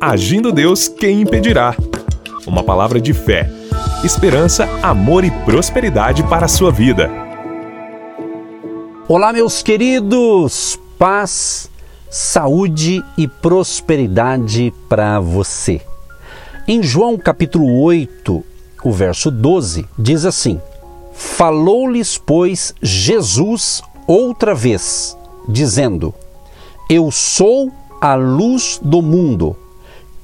Agindo Deus, quem impedirá? Uma palavra de fé, esperança, amor e prosperidade para a sua vida. Olá, meus queridos! Paz, saúde e prosperidade para você. Em João capítulo 8, o verso 12, diz assim: Falou-lhes, pois, Jesus outra vez, dizendo: Eu sou a luz do mundo.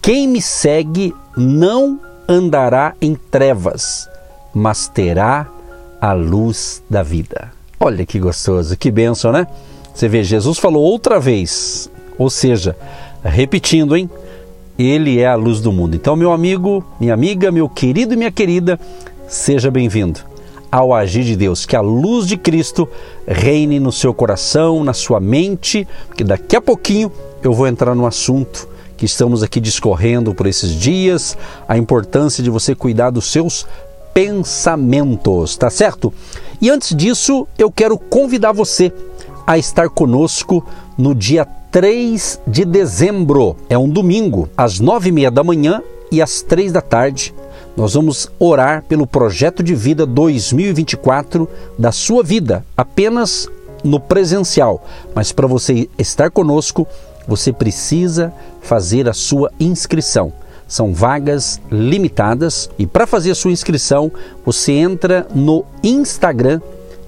Quem me segue não andará em trevas, mas terá a luz da vida. Olha que gostoso, que benção, né? Você vê, Jesus falou outra vez, ou seja, repetindo, hein? Ele é a luz do mundo. Então, meu amigo, minha amiga, meu querido e minha querida, seja bem-vindo ao agir de Deus, que a luz de Cristo reine no seu coração, na sua mente, porque daqui a pouquinho eu vou entrar no assunto que estamos aqui discorrendo por esses dias, a importância de você cuidar dos seus pensamentos, tá certo? E antes disso, eu quero convidar você a estar conosco no dia 3 de dezembro. É um domingo, às nove e meia da manhã e às três da tarde nós vamos orar pelo projeto de vida 2024 da sua vida, apenas no presencial. Mas para você estar conosco, você precisa fazer a sua inscrição. São vagas limitadas e para fazer a sua inscrição, você entra no Instagram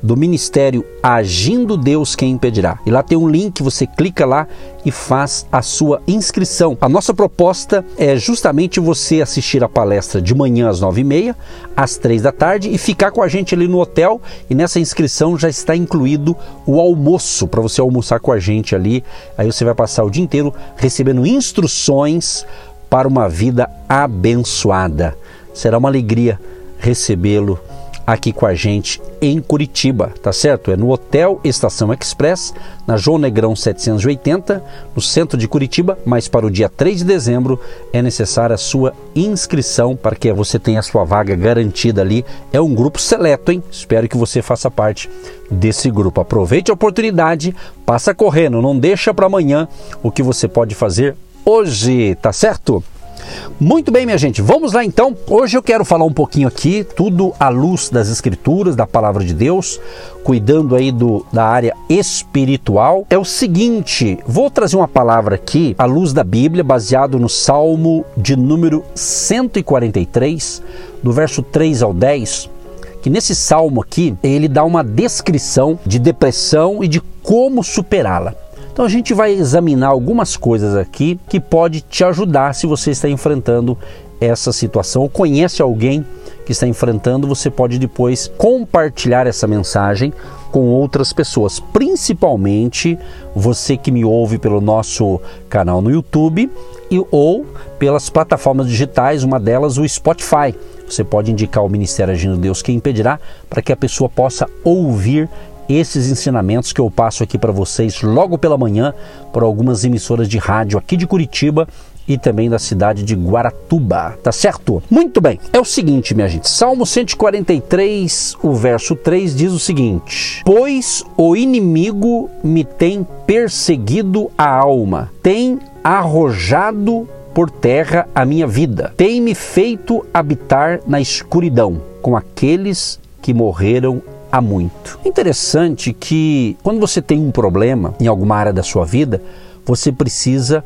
do Ministério Agindo Deus Quem Impedirá. E lá tem um link, você clica lá e faz a sua inscrição. A nossa proposta é justamente você assistir a palestra de manhã às nove e meia, às três da tarde e ficar com a gente ali no hotel. E nessa inscrição já está incluído o almoço para você almoçar com a gente ali. Aí você vai passar o dia inteiro recebendo instruções para uma vida abençoada. Será uma alegria recebê-lo aqui com a gente em Curitiba, tá certo? É no Hotel Estação Express, na João Negrão 780, no centro de Curitiba, mas para o dia 3 de dezembro é necessária a sua inscrição para que você tenha a sua vaga garantida ali. É um grupo seleto, hein? Espero que você faça parte desse grupo. Aproveite a oportunidade, passa correndo, não deixa para amanhã o que você pode fazer hoje, tá certo? Muito bem, minha gente, vamos lá então. Hoje eu quero falar um pouquinho aqui, tudo à luz das Escrituras, da Palavra de Deus, cuidando aí do, da área espiritual. É o seguinte, vou trazer uma palavra aqui à luz da Bíblia, baseado no Salmo de número 143, do verso 3 ao 10 que nesse salmo aqui ele dá uma descrição de depressão e de como superá-la. Então a gente vai examinar algumas coisas aqui que pode te ajudar se você está enfrentando essa situação ou conhece alguém que está enfrentando, você pode depois compartilhar essa mensagem com outras pessoas, principalmente você que me ouve pelo nosso canal no YouTube e, ou pelas plataformas digitais, uma delas o Spotify. Você pode indicar o Ministério Agindo Deus Quem Impedirá para que a pessoa possa ouvir esses ensinamentos que eu passo aqui para vocês logo pela manhã por algumas emissoras de rádio aqui de Curitiba e também da cidade de Guaratuba, tá certo? Muito bem, é o seguinte, minha gente, Salmo 143, o verso 3 diz o seguinte: Pois o inimigo me tem perseguido a alma, tem arrojado por terra a minha vida, tem me feito habitar na escuridão com aqueles que morreram há muito. Interessante que quando você tem um problema em alguma área da sua vida, você precisa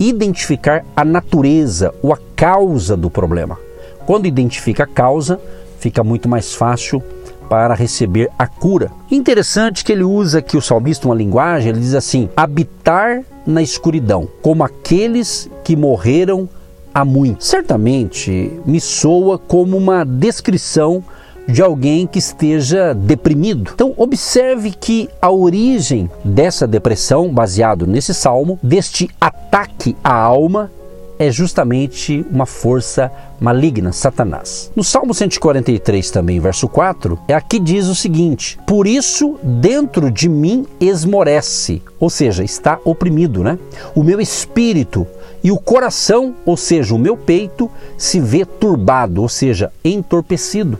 identificar a natureza ou a causa do problema. Quando identifica a causa, fica muito mais fácil para receber a cura. Interessante que ele usa aqui o salmista uma linguagem, ele diz assim: habitar na escuridão, como aqueles que morreram há muito. Certamente me soa como uma descrição de alguém que esteja deprimido. Então, observe que a origem dessa depressão, baseado nesse salmo, deste ataque à alma, é justamente uma força maligna, Satanás. No Salmo 143 também, verso 4, é aqui diz o seguinte: Por isso dentro de mim esmorece, ou seja, está oprimido, né? O meu espírito e o coração, ou seja, o meu peito, se vê turbado, ou seja, entorpecido.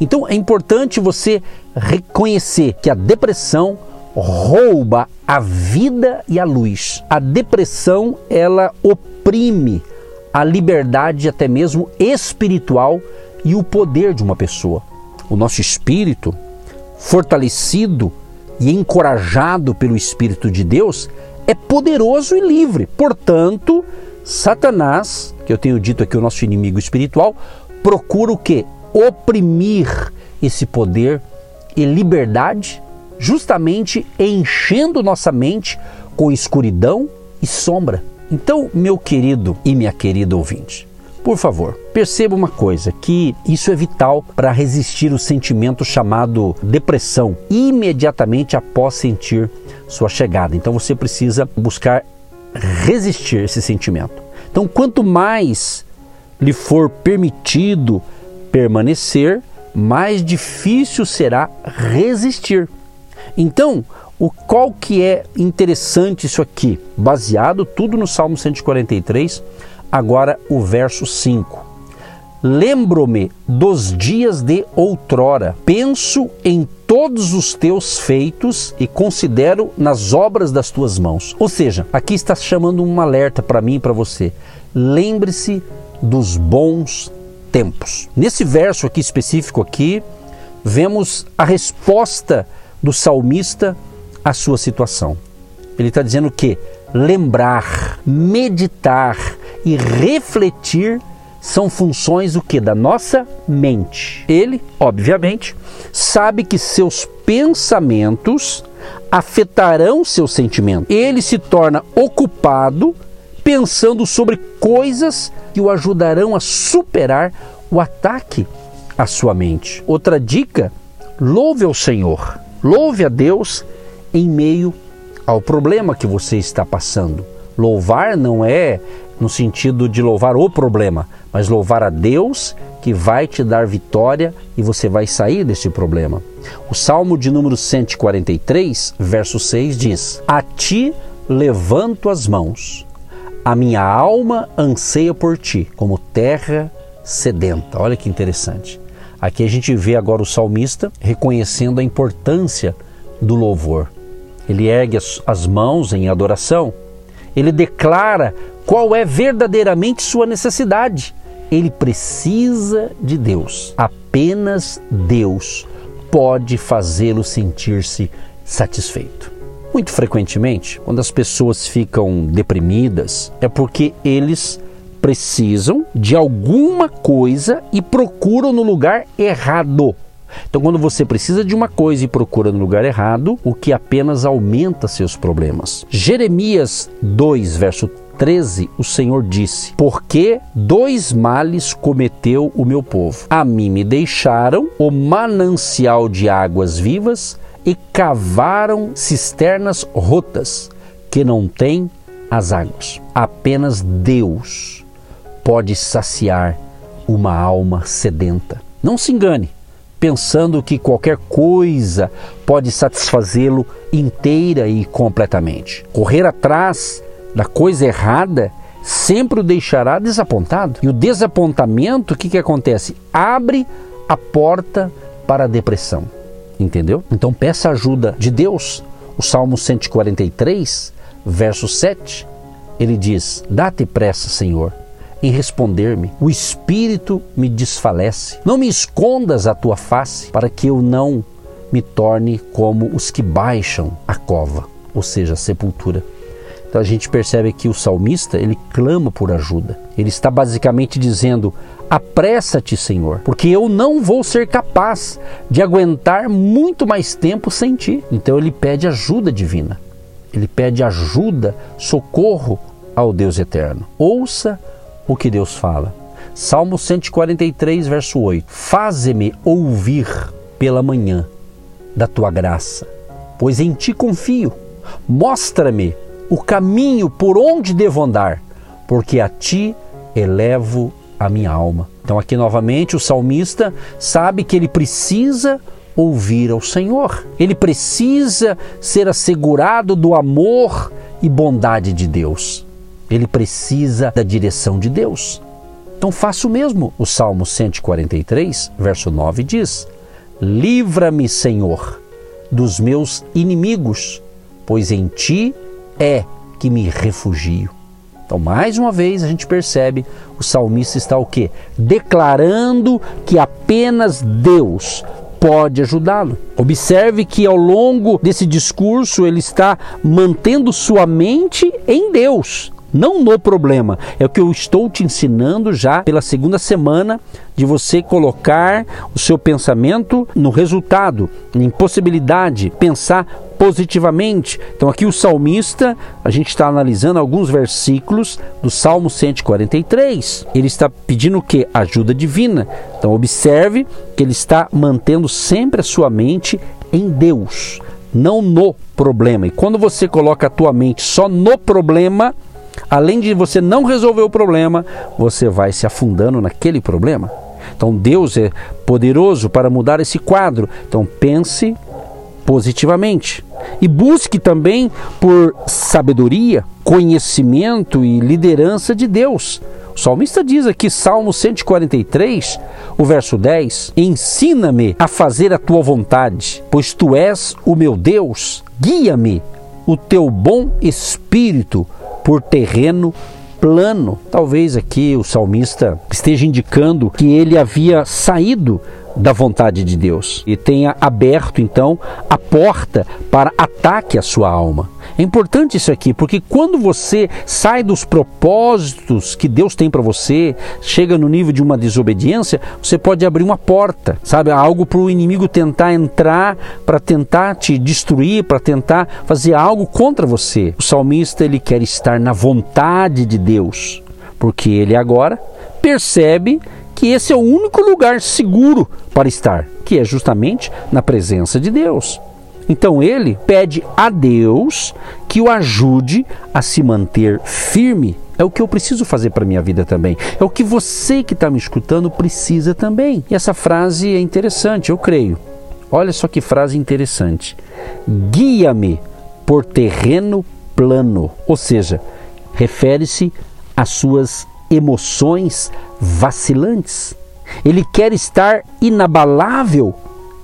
Então é importante você reconhecer que a depressão rouba a vida e a luz. A depressão ela oprime a liberdade até mesmo espiritual e o poder de uma pessoa. O nosso espírito, fortalecido e encorajado pelo Espírito de Deus, é poderoso e livre. Portanto, Satanás, que eu tenho dito aqui o nosso inimigo espiritual, procura o que? Oprimir esse poder e liberdade, justamente enchendo nossa mente com escuridão e sombra. Então, meu querido e minha querida ouvinte, por favor, perceba uma coisa: que isso é vital para resistir o sentimento chamado depressão imediatamente após sentir sua chegada. Então você precisa buscar resistir esse sentimento. Então, quanto mais lhe for permitido permanecer, mais difícil será resistir. Então, o qual que é interessante isso aqui? Baseado tudo no Salmo 143, agora o verso 5. Lembro-me dos dias de outrora, penso em todos os teus feitos e considero nas obras das tuas mãos. Ou seja, aqui está chamando um alerta para mim e para você. Lembre-se dos bons tempos. Nesse verso aqui específico aqui, vemos a resposta do salmista a sua situação. Ele está dizendo que lembrar, meditar e refletir são funções o que da nossa mente. Ele, obviamente, sabe que seus pensamentos afetarão seus sentimentos. Ele se torna ocupado pensando sobre coisas que o ajudarão a superar o ataque à sua mente. Outra dica: louve ao Senhor, louve a Deus em meio ao problema que você está passando. Louvar não é no sentido de louvar o problema, mas louvar a Deus que vai te dar vitória e você vai sair desse problema. O Salmo de número 143, verso 6 diz: A ti levanto as mãos, a minha alma anseia por ti, como terra sedenta. Olha que interessante. Aqui a gente vê agora o salmista reconhecendo a importância do louvor ele ergue as, mãos em adoração, ele declara qual é verdadeiramente sua necessidade. Ele precisa de Deus. Apenas Deus pode fazê-lo sentir-se satisfeito. Muito frequentemente, quando as pessoas ficam deprimidas, é porque eles precisam de alguma coisa e procuram no lugar errado. Então, quando você precisa de uma coisa e procura no lugar errado, o que apenas aumenta seus problemas. Jeremias 2, verso 13, o Senhor disse: Porque dois males cometeu o meu povo. A mim me deixaram o manancial de águas vivas e cavaram cisternas rotas que não têm as águas. Apenas Deus pode saciar uma alma sedenta. Não se engane pensando que qualquer coisa pode satisfazê-lo inteira e completamente. Correr atrás da coisa errada sempre o deixará desapontado. E o desapontamento, o que, que acontece? Abre a porta para a depressão. Entendeu? Então peça ajuda de Deus. O Salmo 143, verso 7, ele diz: Dá-te pressa, Senhor, em responder-me. O espírito me desfalece. Não me escondas a tua face, para que eu não me torne como os que baixam a cova, ou seja, a sepultura. Então a gente percebe que o salmista, ele clama por ajuda. Ele está basicamente dizendo: "Apressa-te, Senhor, porque eu não vou ser capaz de aguentar muito mais tempo sem ti". Então ele pede ajuda divina. Ele pede ajuda, socorro ao Deus eterno. Ouça o que Deus fala. Salmo 143, verso 8: Faze-me ouvir pela manhã da tua graça, pois em ti confio. Mostra-me o caminho por onde devo andar, porque a ti elevo a minha alma. Então, aqui novamente, o salmista sabe que ele precisa ouvir ao Senhor, ele precisa ser assegurado do amor e bondade de Deus. Ele precisa da direção de Deus. Então faça o mesmo. O Salmo 143, verso 9 diz: Livra-me, Senhor, dos meus inimigos, pois em ti é que me refugio. Então, mais uma vez, a gente percebe o salmista está o quê? Declarando que apenas Deus pode ajudá-lo. Observe que ao longo desse discurso ele está mantendo sua mente em Deus, não no problema. É o que eu estou te ensinando já pela segunda semana de você colocar o seu pensamento no resultado, em possibilidade, pensar positivamente. Então, aqui o salmista, a gente está analisando alguns versículos do Salmo 143. Ele está pedindo o que? Ajuda divina. Então, observe que ele está mantendo sempre a sua mente em Deus, não no problema. E quando você coloca a tua mente só no problema, além de você não resolver o problema, você vai se afundando naquele problema. Então Deus é poderoso para mudar esse quadro. Então pense positivamente. E busque também por sabedoria, conhecimento e liderança de Deus. O salmista diz aqui, Salmo 143, o verso 10: Ensina-me a fazer a tua vontade, pois tu és o meu Deus. Guia-me o teu bom espírito por terreno plano. Talvez aqui o salmista esteja indicando que ele havia saído da vontade de Deus e tenha aberto então a porta para ataque à sua alma. É importante isso aqui, porque quando você sai dos propósitos que Deus tem para você, chega no nível de uma desobediência, você pode abrir uma porta, sabe? Algo para o inimigo tentar entrar, para tentar te destruir, para tentar fazer algo contra você. O salmista ele quer estar na vontade de Deus, porque ele agora percebe que esse é o único lugar seguro para estar, que é justamente na presença de Deus. Então ele pede a Deus que o ajude a se manter firme. É o que eu preciso fazer para minha vida também. É o que você que está me escutando precisa também. E essa frase é interessante, eu creio. Olha só que frase interessante. Guia-me por terreno plano. Ou seja, refere-se às suas emoções vacilantes. Ele quer estar inabalável,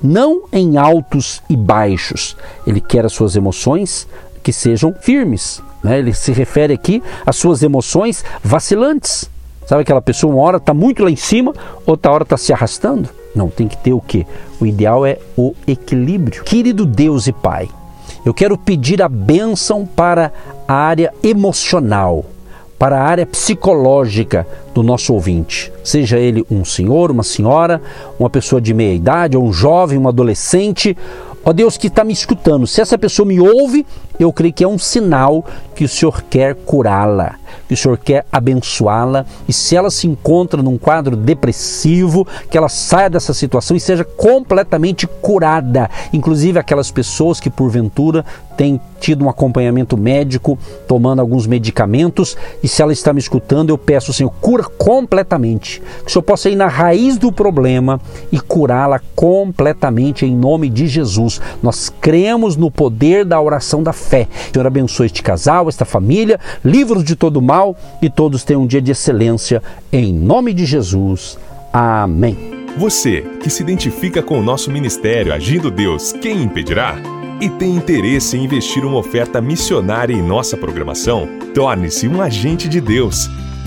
não em altos e baixos. Ele quer as suas emoções que sejam firmes. Né? Ele se refere aqui às suas emoções vacilantes. Sabe aquela pessoa, uma hora está muito lá em cima, outra hora está se arrastando? Não, tem que ter o quê? O ideal é o equilíbrio. Querido Deus e Pai, eu quero pedir a bênção para a área emocional para a área psicológica do nosso ouvinte, seja ele um senhor, uma senhora, uma pessoa de meia idade, ou um jovem, um adolescente, Ó Deus que está me escutando, se essa pessoa me ouve, eu creio que é um sinal que o Senhor quer curá-la, que o Senhor quer abençoá-la. E se ela se encontra num quadro depressivo, que ela saia dessa situação e seja completamente curada. Inclusive aquelas pessoas que porventura têm tido um acompanhamento médico, tomando alguns medicamentos, e se ela está me escutando, eu peço, Senhor, cura completamente. Que o Senhor possa ir na raiz do problema e curá-la completamente em nome de Jesus. Nós cremos no poder da oração da fé. Senhor, abençoe este casal, esta família, livros de todo mal e todos tenham um dia de excelência. Em nome de Jesus. Amém. Você que se identifica com o nosso ministério Agindo Deus, quem impedirá? e tem interesse em investir uma oferta missionária em nossa programação, torne-se um agente de Deus